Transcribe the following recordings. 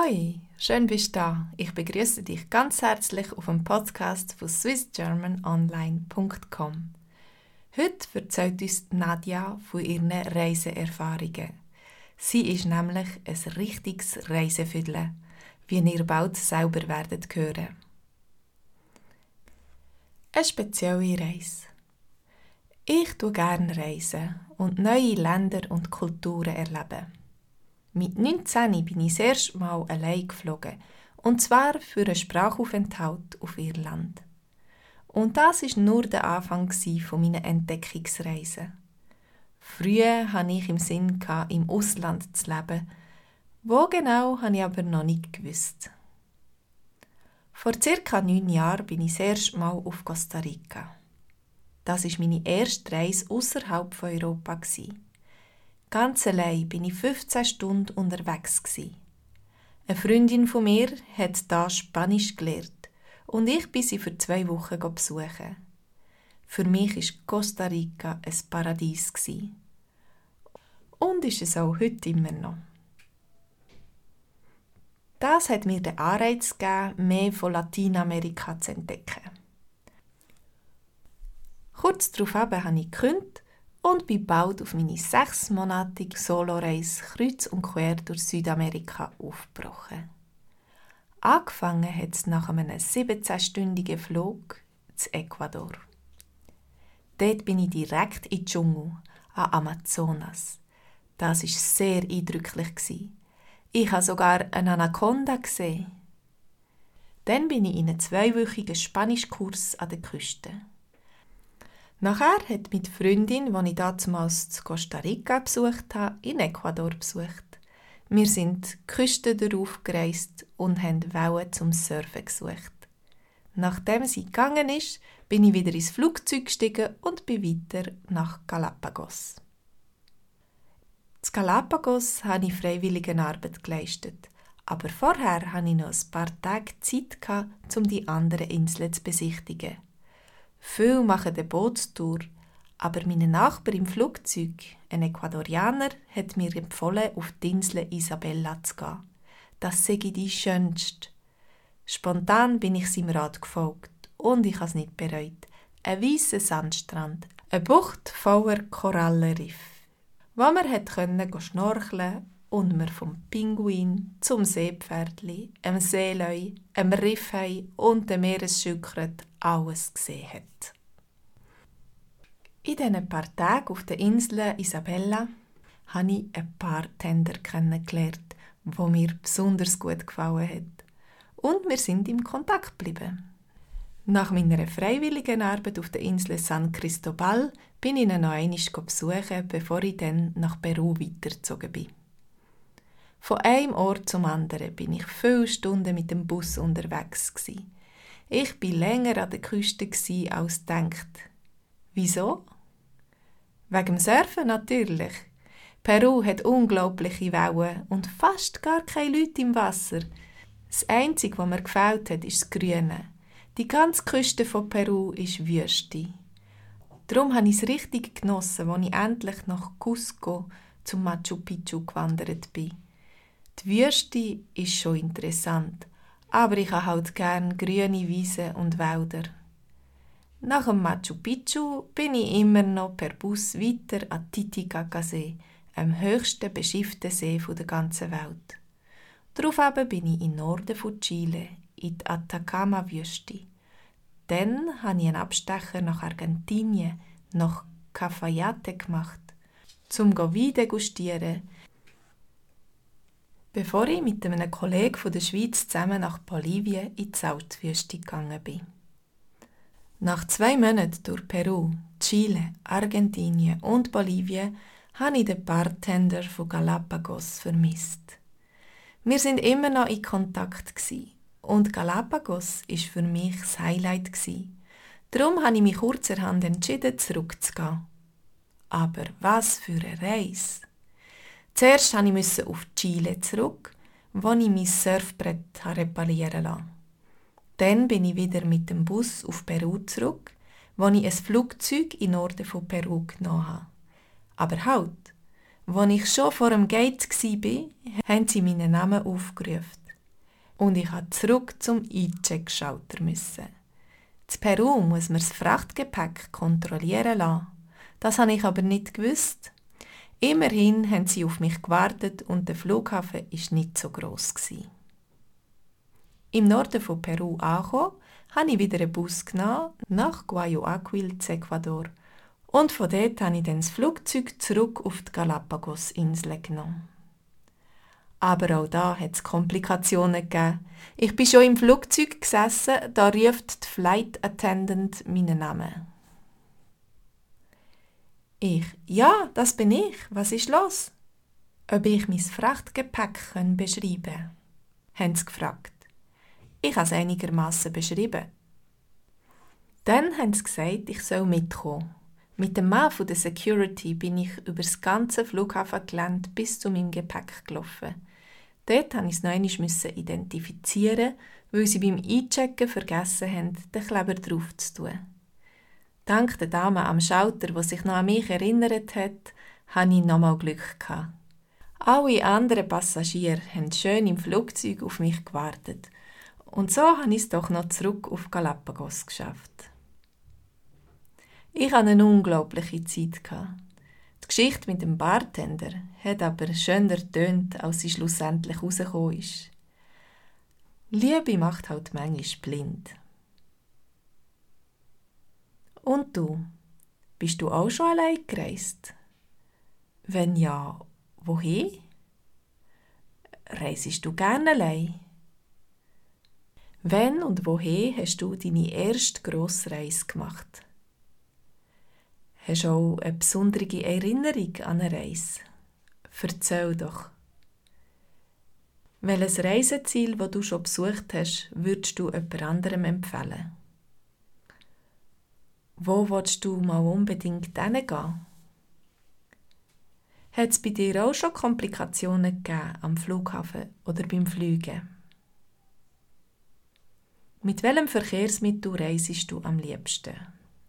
Hoi, schön bist du da. Ich begrüße dich ganz herzlich auf dem Podcast von swissgermanonline.com. Heute erzählt uns Nadja von ihren Reiseerfahrungen. Sie ist nämlich ein richtiges Reisefüdle, wie ihr bald selber werdet hören. Eine spezielle Reise. Ich tue gerne reisen und neue Länder und Kulturen erleben. Mit 19 bin ich das erste Mal allein geflogen, und zwar für einen Sprachaufenthalt auf Irland. Und das ist nur der Anfang von meiner Entdeckungsreise. Früher hatte ich im Sinn, im Ausland zu leben. Wo genau, habe ich aber noch nicht gewusst. Vor circa neun Jahren bin ich das erste Mal auf Costa Rica. Das ist meine erste Reise außerhalb von Europa. Gewesen. Ganz allein bin ich 15 Stunden unterwegs. Gewesen. Eine Freundin von mir hat da Spanisch gelernt und ich bin sie für zwei Wochen besuchen. Für mich ist Costa Rica ein Paradies gewesen. und ist es auch heute immer noch. Das hat mir den Anreiz gegeben, mehr von Lateinamerika zu entdecken. Kurz darauf habe ich gekündigt und bin bald auf meine sechsmonatige Soloreise kreuz und quer durch Südamerika aufgebrochen. Angefangen hat es nach einem 17-stündigen Flug zu Ecuador. Dort bin ich direkt in die Dschungel, an Amazonas. Das war sehr eindrücklich. Ich habe sogar eine Anaconda gesehen. Dann bin ich in einen zweiwöchigen Spanischkurs an der Küste. Nachher hat meine Freundin, die ich damals zu Costa Rica besucht habe, in Ecuador besucht. Wir sind die Küste darauf gereist und haben Wellen zum Surfen gesucht. Nachdem sie gegangen ist, bin ich wieder ins Flugzeug gestiegen und bin weiter nach Galapagos. In Galapagos habe ich Freiwilligenarbeit geleistet, aber vorher hatte ich noch ein paar Tage Zeit, um die anderen Inseln zu besichtigen. Viele machen eine Bootstour, aber mein Nachbar im Flugzeug, ein Ecuadorianer, hat mir empfohlen, auf die Insel Isabella zu gehen. Das sei die schönste. Spontan bin ich seinem Rat gefolgt und ich habe es nicht bereut. Ein weißer Sandstrand, eine Bucht voller Korallenriff, wo man hat können schnorcheln und man vom Pinguin zum Seepferdli, einem Seeleu, einem Riffhai und dem Meeresschildkröt alles gesehen hat. In diesen paar Tagen auf der Insel Isabella habe ich ein paar Tender kennengelernt, wo mir besonders gut gefallen hat. Und wir sind im Kontakt geblieben. Nach meiner freiwilligen Arbeit auf der Insel San Cristobal bin ich ihn noch einmal besuchen, bevor ich dann nach Peru weitergezogen bin. Von einem Ort zum anderen bin ich viele Stunden mit dem Bus unterwegs gewesen. Ich bin länger an der Küste als denkt. Wieso? Wegen dem Surfen natürlich. Peru hat unglaubliche Wellen und fast gar keine Leute im Wasser. Das Einzige, was mir gefällt hat, ist das Grüne. Die ganze Küste von Peru ist Wüste. Darum habe ich es richtig genossen, als ich endlich nach Cusco zum Machu Picchu gewandert bin. Die Wüste ist schon interessant, aber ich habe halt gern grüne Wiesen und Wälder. Nach dem Machu Picchu bin ich immer noch per Bus weiter an Titicaca-See, einem höchsten beschifften See der ganzen Welt. Darauf bin ich im Norden von Chile, in die Atacama-Wüste. Dann habe ich einen Abstecher nach Argentinien, nach Cafayate gemacht, zum Wein degustieren, bevor ich mit einem Kollegen von der Schweiz zusammen nach Bolivien in die Salzwüste gegangen bin. Nach zwei Monaten durch Peru, Chile, Argentinien und Bolivien habe ich den Bartender von Galapagos vermisst. Wir sind immer noch in Kontakt und Galapagos ist für mich das Highlight Darum habe ich mich kurzerhand entschieden, zurückzugehen. Aber was für eine Reise! Zuerst musste ich auf Chile zurück, wo ich mein Surfbrett reparieren lasse. Dann bin ich wieder mit dem Bus auf Peru zurück, wo ich ein Flugzeug in Norden von Peru genommen habe. Aber halt, Als ich schon vor dem Gate war, haben sie meinen Namen aufgerufen. Und ich musste zurück zum E-Check-Schalter. In Peru muss man das Frachtgepäck kontrollieren lassen. Das habe ich aber nicht gewusst. Immerhin haben sie auf mich gewartet und der Flughafen war nicht so gross. Im Norden von Peru angekommen, habe ich wieder einen Bus genommen nach Guayaquil, Ecuador. Und von dort habe ich dann das Flugzeug zurück auf die Galapagos-Inseln genommen. Aber auch da hat es Komplikationen gegeben. Ich bin schon im Flugzeug gesessen, da ruft die Flight Attendant meinen Namen. Ich, ja, das bin ich. Was ist los? Ob ich mein Frachtgepäck beschreiben kann, haben sie gefragt. Ich habe es einigermaßen beschrieben. Dann haben sie gesagt, ich soll mitkommen. Mit dem Mann von der Security bin ich über das ganze Flughafengelände bis zu meinem Gepäck gelaufen. Dort musste ich es noch identifizieren, weil sie beim Einchecken vergessen haben, den Kleber drauf zu tun. Dank der Dame am Schalter, die sich noch an mich erinnert hat, hatte ich nochmal Glück. Gehabt. Alle anderen Passagiere haben schön im Flugzeug auf mich gewartet. Und so habe ich es doch noch zurück auf Galapagos geschafft. Ich hatte eine unglaubliche Zeit. Die Geschichte mit dem Bartender hat aber schöner tönt, als sie schlussendlich rausgekommen ist. Liebe macht halt manchmal blind. Und du? Bist du auch schon allein gereist? Wenn ja, wohin? Reisest du gerne allein? Wenn und wohin hast du deine erste grosse Reise gemacht? Hast du auch eine besondere Erinnerung an eine Reise? Erzähl doch. Welches Reiseziel, das du schon besucht hast, würdest du jemand anderem empfehlen? Wo willst du mal unbedingt hingehen? Hat es bei dir auch schon Komplikationen gegeben am Flughafen oder beim Fliegen? Mit welchem Verkehrsmittel reisest du am liebsten?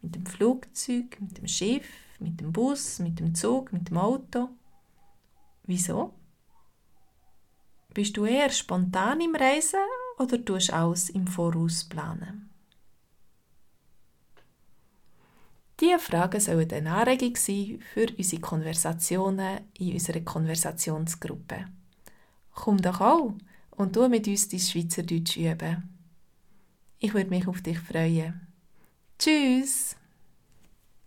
Mit dem Flugzeug, mit dem Schiff, mit dem Bus, mit dem Zug, mit dem Auto? Wieso? Bist du eher spontan im Reisen oder tust du alles im Voraus planen? Diese Fragen sollen eine Anregung sein für unsere Konversationen in unserer Konversationsgruppe. Komm doch auch und du mit uns dein Schweizerdeutsch üben. Ich würde mich auf dich freuen. Tschüss!